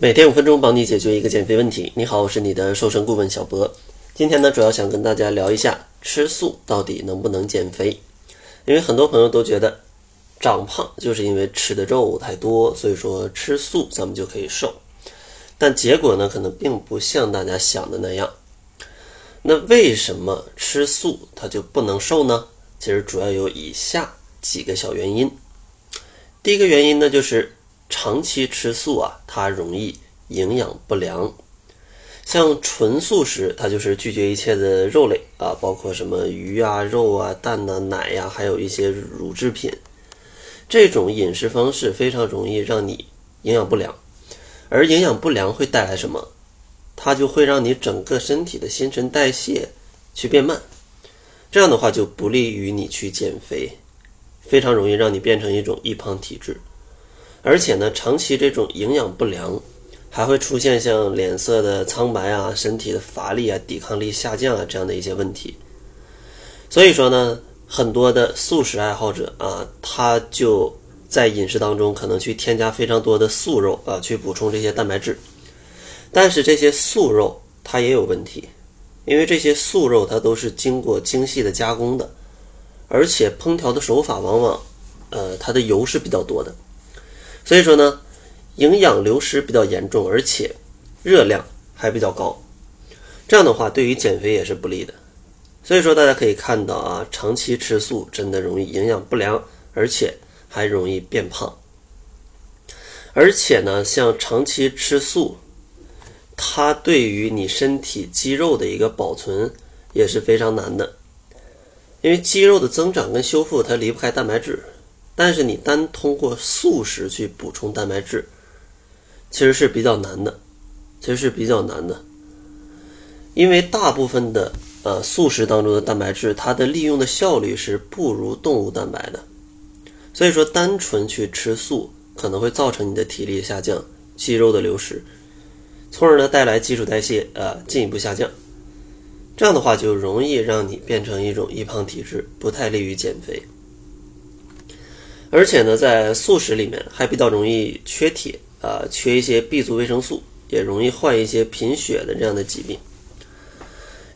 每天五分钟，帮你解决一个减肥问题。你好，我是你的瘦身顾问小博。今天呢，主要想跟大家聊一下吃素到底能不能减肥。因为很多朋友都觉得长胖就是因为吃的肉太多，所以说吃素咱们就可以瘦。但结果呢，可能并不像大家想的那样。那为什么吃素它就不能瘦呢？其实主要有以下几个小原因。第一个原因呢，就是。长期吃素啊，它容易营养不良。像纯素食，它就是拒绝一切的肉类啊，包括什么鱼啊、肉啊、蛋呐、奶呀，还有一些乳制品。这种饮食方式非常容易让你营养不良，而营养不良会带来什么？它就会让你整个身体的新陈代谢去变慢，这样的话就不利于你去减肥，非常容易让你变成一种易胖体质。而且呢，长期这种营养不良，还会出现像脸色的苍白啊、身体的乏力啊、抵抗力下降啊这样的一些问题。所以说呢，很多的素食爱好者啊，他就在饮食当中可能去添加非常多的素肉啊，去补充这些蛋白质。但是这些素肉它也有问题，因为这些素肉它都是经过精细的加工的，而且烹调的手法往往，呃，它的油是比较多的。所以说呢，营养流失比较严重，而且热量还比较高，这样的话对于减肥也是不利的。所以说大家可以看到啊，长期吃素真的容易营养不良，而且还容易变胖。而且呢，像长期吃素，它对于你身体肌肉的一个保存也是非常难的，因为肌肉的增长跟修复它离不开蛋白质。但是你单通过素食去补充蛋白质，其实是比较难的，其实是比较难的，因为大部分的呃素食当中的蛋白质，它的利用的效率是不如动物蛋白的，所以说单纯去吃素可能会造成你的体力下降、肌肉的流失，从而呢带来基础代谢呃进一步下降，这样的话就容易让你变成一种易胖体质，不太利于减肥。而且呢，在素食里面还比较容易缺铁啊，缺一些 B 族维生素，也容易患一些贫血的这样的疾病。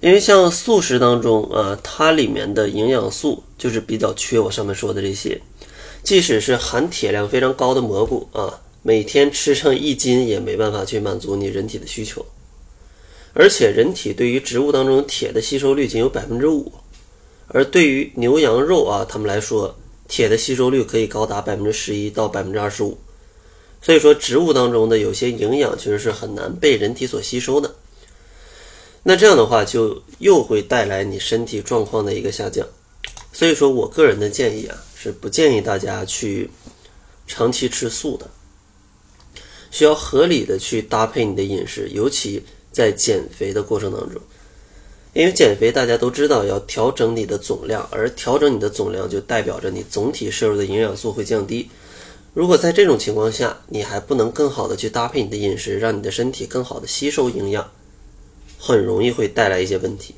因为像素食当中啊，它里面的营养素就是比较缺我上面说的这些。即使是含铁量非常高的蘑菇啊，每天吃上一斤也没办法去满足你人体的需求。而且人体对于植物当中铁的吸收率仅有百分之五，而对于牛羊肉啊，他们来说。铁的吸收率可以高达百分之十一到百分之二十五，所以说植物当中的有些营养其实是很难被人体所吸收的。那这样的话就又会带来你身体状况的一个下降。所以说我个人的建议啊，是不建议大家去长期吃素的，需要合理的去搭配你的饮食，尤其在减肥的过程当中。因为减肥，大家都知道要调整你的总量，而调整你的总量就代表着你总体摄入的营养素会降低。如果在这种情况下，你还不能更好的去搭配你的饮食，让你的身体更好的吸收营养，很容易会带来一些问题。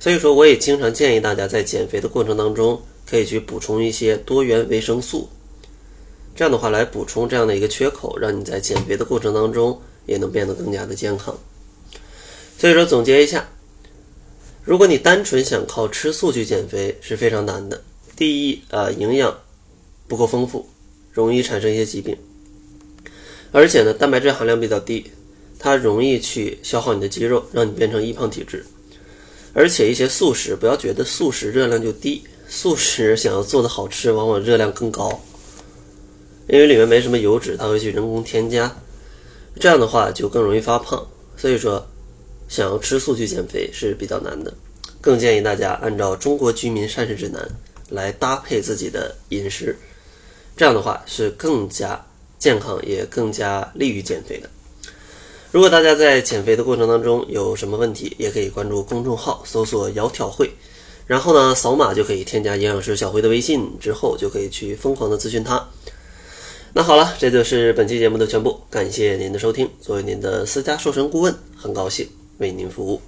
所以说，我也经常建议大家在减肥的过程当中，可以去补充一些多元维生素，这样的话来补充这样的一个缺口，让你在减肥的过程当中也能变得更加的健康。所以说，总结一下。如果你单纯想靠吃素去减肥是非常难的。第一，啊，营养不够丰富，容易产生一些疾病。而且呢，蛋白质含量比较低，它容易去消耗你的肌肉，让你变成易胖体质。而且一些素食，不要觉得素食热量就低，素食想要做的好吃，往往热量更高，因为里面没什么油脂，它会去人工添加，这样的话就更容易发胖。所以说。想要吃素去减肥是比较难的，更建议大家按照《中国居民膳食指南》来搭配自己的饮食，这样的话是更加健康，也更加利于减肥的。如果大家在减肥的过程当中有什么问题，也可以关注公众号搜索“窈窕会”，然后呢扫码就可以添加营养师小辉的微信，之后就可以去疯狂的咨询他。那好了，这就是本期节目的全部，感谢您的收听。作为您的私家瘦身顾问，很高兴。为您服务。